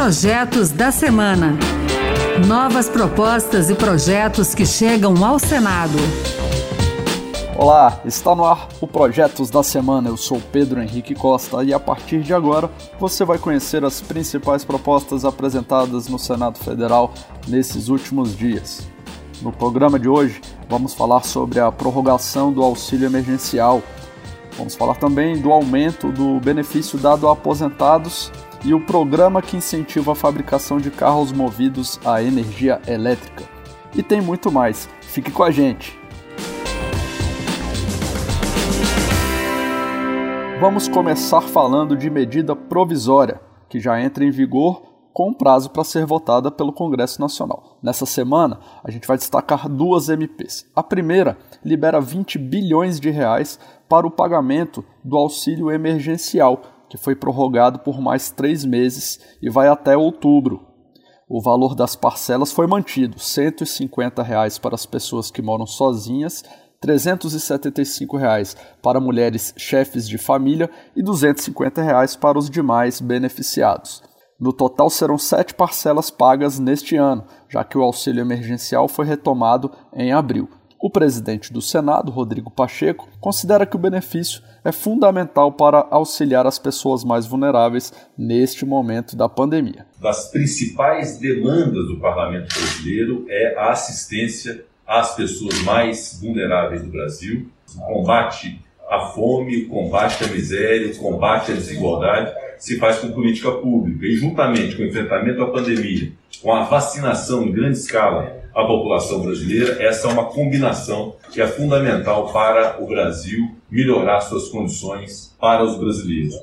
Projetos da Semana. Novas propostas e projetos que chegam ao Senado. Olá, está no ar o Projetos da Semana. Eu sou Pedro Henrique Costa e a partir de agora você vai conhecer as principais propostas apresentadas no Senado Federal nesses últimos dias. No programa de hoje, vamos falar sobre a prorrogação do auxílio emergencial. Vamos falar também do aumento do benefício dado a aposentados e o programa que incentiva a fabricação de carros movidos a energia elétrica. E tem muito mais. Fique com a gente! Vamos começar falando de medida provisória, que já entra em vigor com prazo para ser votada pelo Congresso Nacional. Nessa semana, a gente vai destacar duas MPs. A primeira libera 20 bilhões de reais para o pagamento do auxílio emergencial, que foi prorrogado por mais três meses e vai até outubro. O valor das parcelas foi mantido, 150 reais para as pessoas que moram sozinhas, 375 reais para mulheres chefes de família e 250 reais para os demais beneficiados. No total serão sete parcelas pagas neste ano, já que o auxílio emergencial foi retomado em abril. O presidente do Senado, Rodrigo Pacheco, considera que o benefício é fundamental para auxiliar as pessoas mais vulneráveis neste momento da pandemia. Das principais demandas do parlamento brasileiro é a assistência às pessoas mais vulneráveis do Brasil, o combate à fome, o combate à miséria, o combate à desigualdade se faz com política pública e juntamente com o enfrentamento à pandemia, com a vacinação em grande escala à população brasileira, essa é uma combinação que é fundamental para o Brasil melhorar suas condições para os brasileiros.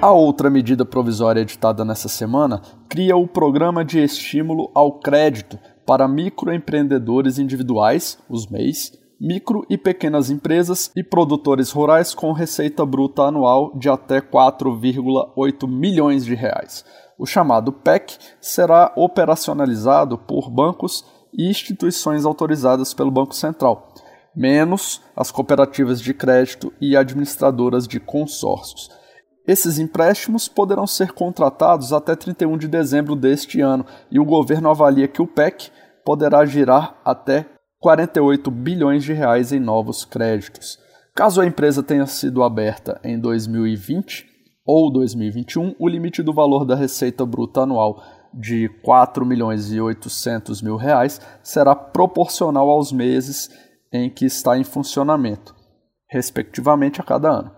A outra medida provisória editada nessa semana cria o Programa de Estímulo ao Crédito para Microempreendedores Individuais, os MEIs, micro e pequenas empresas e produtores rurais com receita bruta anual de até 4,8 milhões de reais. O chamado PEC será operacionalizado por bancos e instituições autorizadas pelo Banco Central, menos as cooperativas de crédito e administradoras de consórcios. Esses empréstimos poderão ser contratados até 31 de dezembro deste ano e o governo avalia que o PEC poderá girar até 48 bilhões de reais em novos créditos. Caso a empresa tenha sido aberta em 2020, ou 2021, o limite do valor da receita bruta anual de 4 milhões e 800 mil reais será proporcional aos meses em que está em funcionamento, respectivamente a cada ano.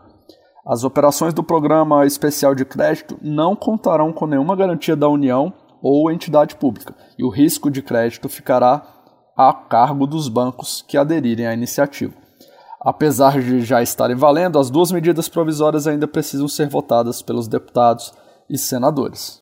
As operações do Programa Especial de Crédito não contarão com nenhuma garantia da União ou entidade pública, e o risco de crédito ficará a cargo dos bancos que aderirem à iniciativa. Apesar de já estarem valendo, as duas medidas provisórias ainda precisam ser votadas pelos deputados e senadores.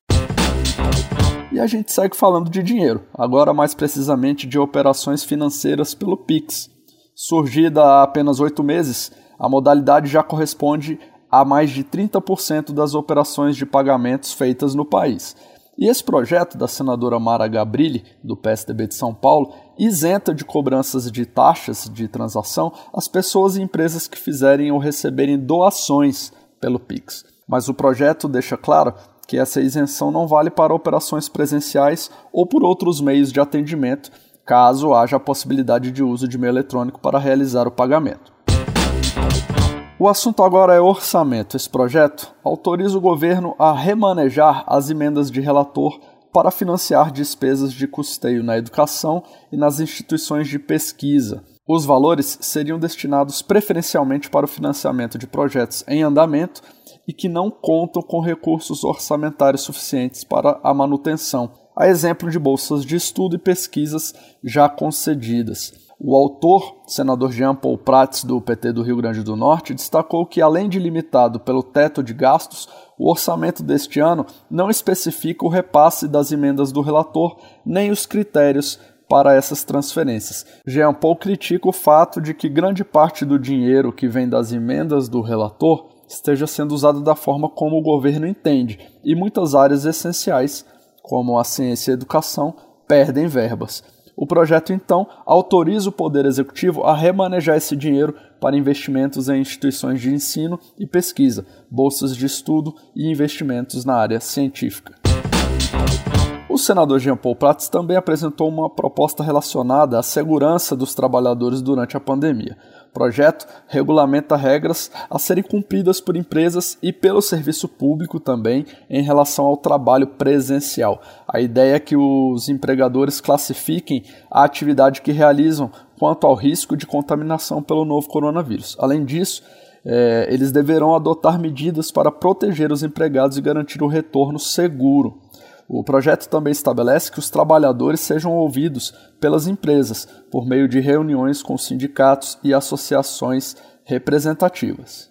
E a gente segue falando de dinheiro, agora mais precisamente de operações financeiras pelo Pix. Surgida há apenas oito meses, a modalidade já corresponde a mais de 30% das operações de pagamentos feitas no país. E esse projeto da senadora Mara Gabrilli, do PSDB de São Paulo, isenta de cobranças de taxas de transação as pessoas e empresas que fizerem ou receberem doações pelo Pix. Mas o projeto deixa claro que essa isenção não vale para operações presenciais ou por outros meios de atendimento, caso haja a possibilidade de uso de meio eletrônico para realizar o pagamento. O assunto agora é orçamento. Esse projeto autoriza o governo a remanejar as emendas de relator para financiar despesas de custeio na educação e nas instituições de pesquisa. Os valores seriam destinados preferencialmente para o financiamento de projetos em andamento e que não contam com recursos orçamentários suficientes para a manutenção, a exemplo de bolsas de estudo e pesquisas já concedidas. O autor, senador Jean Paul Prats, do PT do Rio Grande do Norte, destacou que, além de limitado pelo teto de gastos, o orçamento deste ano não especifica o repasse das emendas do relator nem os critérios para essas transferências. Jean Paul critica o fato de que grande parte do dinheiro que vem das emendas do relator esteja sendo usado da forma como o governo entende, e muitas áreas essenciais, como a ciência e a educação, perdem verbas. O projeto, então, autoriza o Poder Executivo a remanejar esse dinheiro para investimentos em instituições de ensino e pesquisa, bolsas de estudo e investimentos na área científica. Senador Jean Paul Prats também apresentou uma proposta relacionada à segurança dos trabalhadores durante a pandemia. O projeto regulamenta regras a serem cumpridas por empresas e pelo serviço público também em relação ao trabalho presencial. A ideia é que os empregadores classifiquem a atividade que realizam quanto ao risco de contaminação pelo novo coronavírus. Além disso, é, eles deverão adotar medidas para proteger os empregados e garantir o retorno seguro. O projeto também estabelece que os trabalhadores sejam ouvidos pelas empresas por meio de reuniões com sindicatos e associações representativas.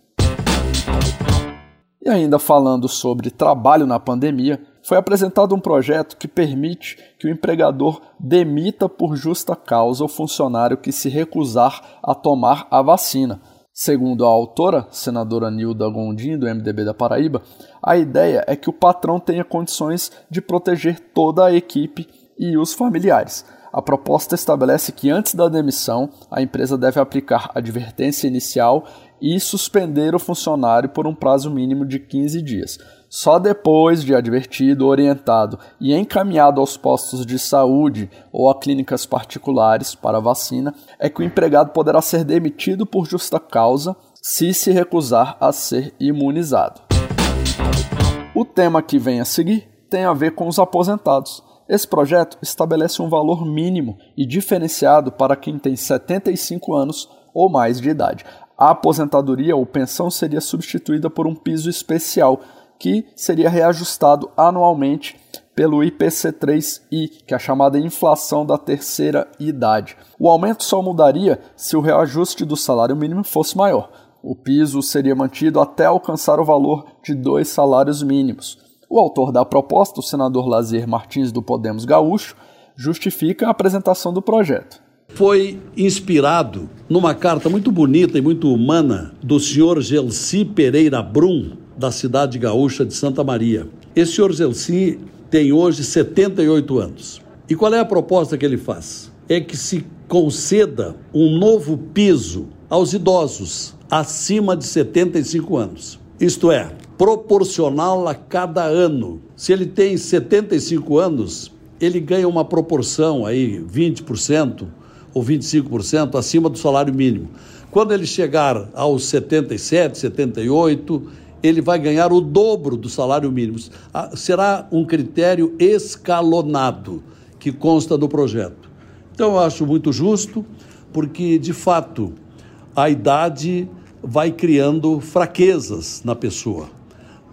E ainda falando sobre trabalho na pandemia, foi apresentado um projeto que permite que o empregador demita por justa causa o funcionário que se recusar a tomar a vacina, Segundo a autora, senadora Nilda Gondim, do MDB da Paraíba, a ideia é que o patrão tenha condições de proteger toda a equipe e os familiares. A proposta estabelece que antes da demissão, a empresa deve aplicar advertência inicial e suspender o funcionário por um prazo mínimo de 15 dias. Só depois de advertido, orientado e encaminhado aos postos de saúde ou a clínicas particulares para vacina é que o empregado poderá ser demitido por justa causa se se recusar a ser imunizado. O tema que vem a seguir tem a ver com os aposentados. Esse projeto estabelece um valor mínimo e diferenciado para quem tem 75 anos ou mais de idade. A aposentadoria ou pensão seria substituída por um piso especial que seria reajustado anualmente pelo IPC3I, que é a chamada inflação da terceira idade. O aumento só mudaria se o reajuste do salário mínimo fosse maior. O piso seria mantido até alcançar o valor de dois salários mínimos. O autor da proposta, o senador Lazier Martins do Podemos Gaúcho, justifica a apresentação do projeto. Foi inspirado numa carta muito bonita e muito humana do senhor Gelsi Pereira Brum, da cidade gaúcha de Santa Maria. Esse senhor Zelci tem hoje 78 anos. E qual é a proposta que ele faz? É que se conceda um novo piso aos idosos acima de 75 anos. Isto é, proporcional a cada ano. Se ele tem 75 anos, ele ganha uma proporção aí, 20% ou 25% acima do salário mínimo. Quando ele chegar aos 77, 78, ele vai ganhar o dobro do salário mínimo. Ah, será um critério escalonado que consta do projeto. Então, eu acho muito justo, porque, de fato, a idade vai criando fraquezas na pessoa.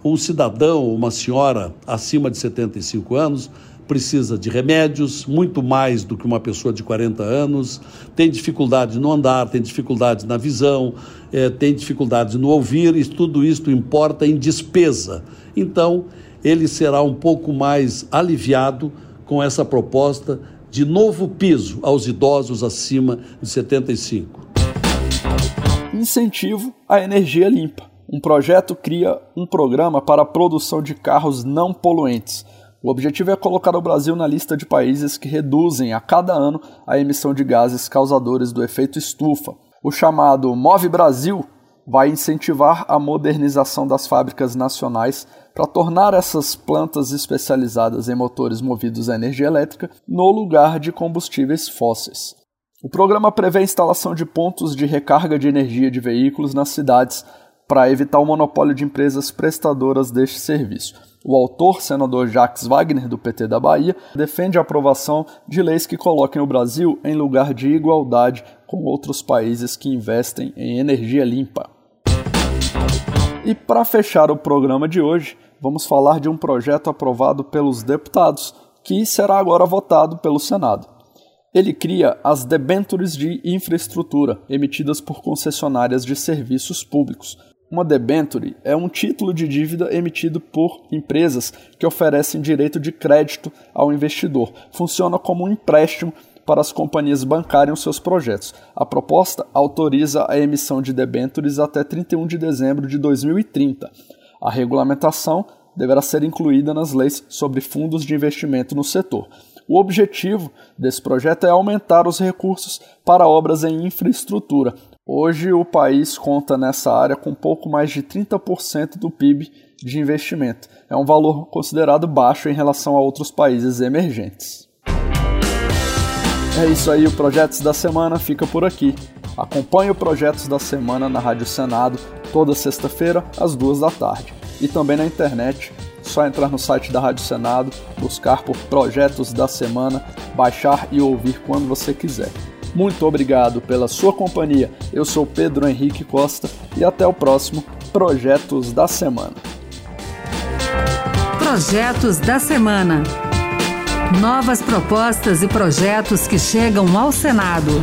Um cidadão, uma senhora acima de 75 anos, precisa de remédios, muito mais do que uma pessoa de 40 anos, tem dificuldade no andar, tem dificuldade na visão, é, tem dificuldade no ouvir, e tudo isso importa em despesa. Então, ele será um pouco mais aliviado com essa proposta de novo piso aos idosos acima de 75. Incentivo à energia limpa. Um projeto cria um programa para a produção de carros não poluentes o objetivo é colocar o Brasil na lista de países que reduzem a cada ano a emissão de gases causadores do efeito estufa. O chamado Move Brasil vai incentivar a modernização das fábricas nacionais para tornar essas plantas especializadas em motores movidos a energia elétrica no lugar de combustíveis fósseis. O programa prevê a instalação de pontos de recarga de energia de veículos nas cidades para evitar o monopólio de empresas prestadoras deste serviço. O autor, senador Jacques Wagner, do PT da Bahia, defende a aprovação de leis que coloquem o Brasil em lugar de igualdade com outros países que investem em energia limpa. E para fechar o programa de hoje, vamos falar de um projeto aprovado pelos deputados, que será agora votado pelo Senado. Ele cria as debentures de infraestrutura emitidas por concessionárias de serviços públicos, uma debenture é um título de dívida emitido por empresas que oferecem direito de crédito ao investidor. Funciona como um empréstimo para as companhias bancarem os seus projetos. A proposta autoriza a emissão de debentures até 31 de dezembro de 2030. A regulamentação deverá ser incluída nas leis sobre fundos de investimento no setor. O objetivo desse projeto é aumentar os recursos para obras em infraestrutura. Hoje, o país conta nessa área com pouco mais de 30% do PIB de investimento. É um valor considerado baixo em relação a outros países emergentes. É isso aí, o Projetos da Semana fica por aqui. Acompanhe o Projetos da Semana na Rádio Senado toda sexta-feira, às duas da tarde. E também na internet, só entrar no site da Rádio Senado, buscar por Projetos da Semana, baixar e ouvir quando você quiser. Muito obrigado pela sua companhia. Eu sou Pedro Henrique Costa e até o próximo Projetos da Semana. Projetos da Semana. Novas propostas e projetos que chegam ao Senado.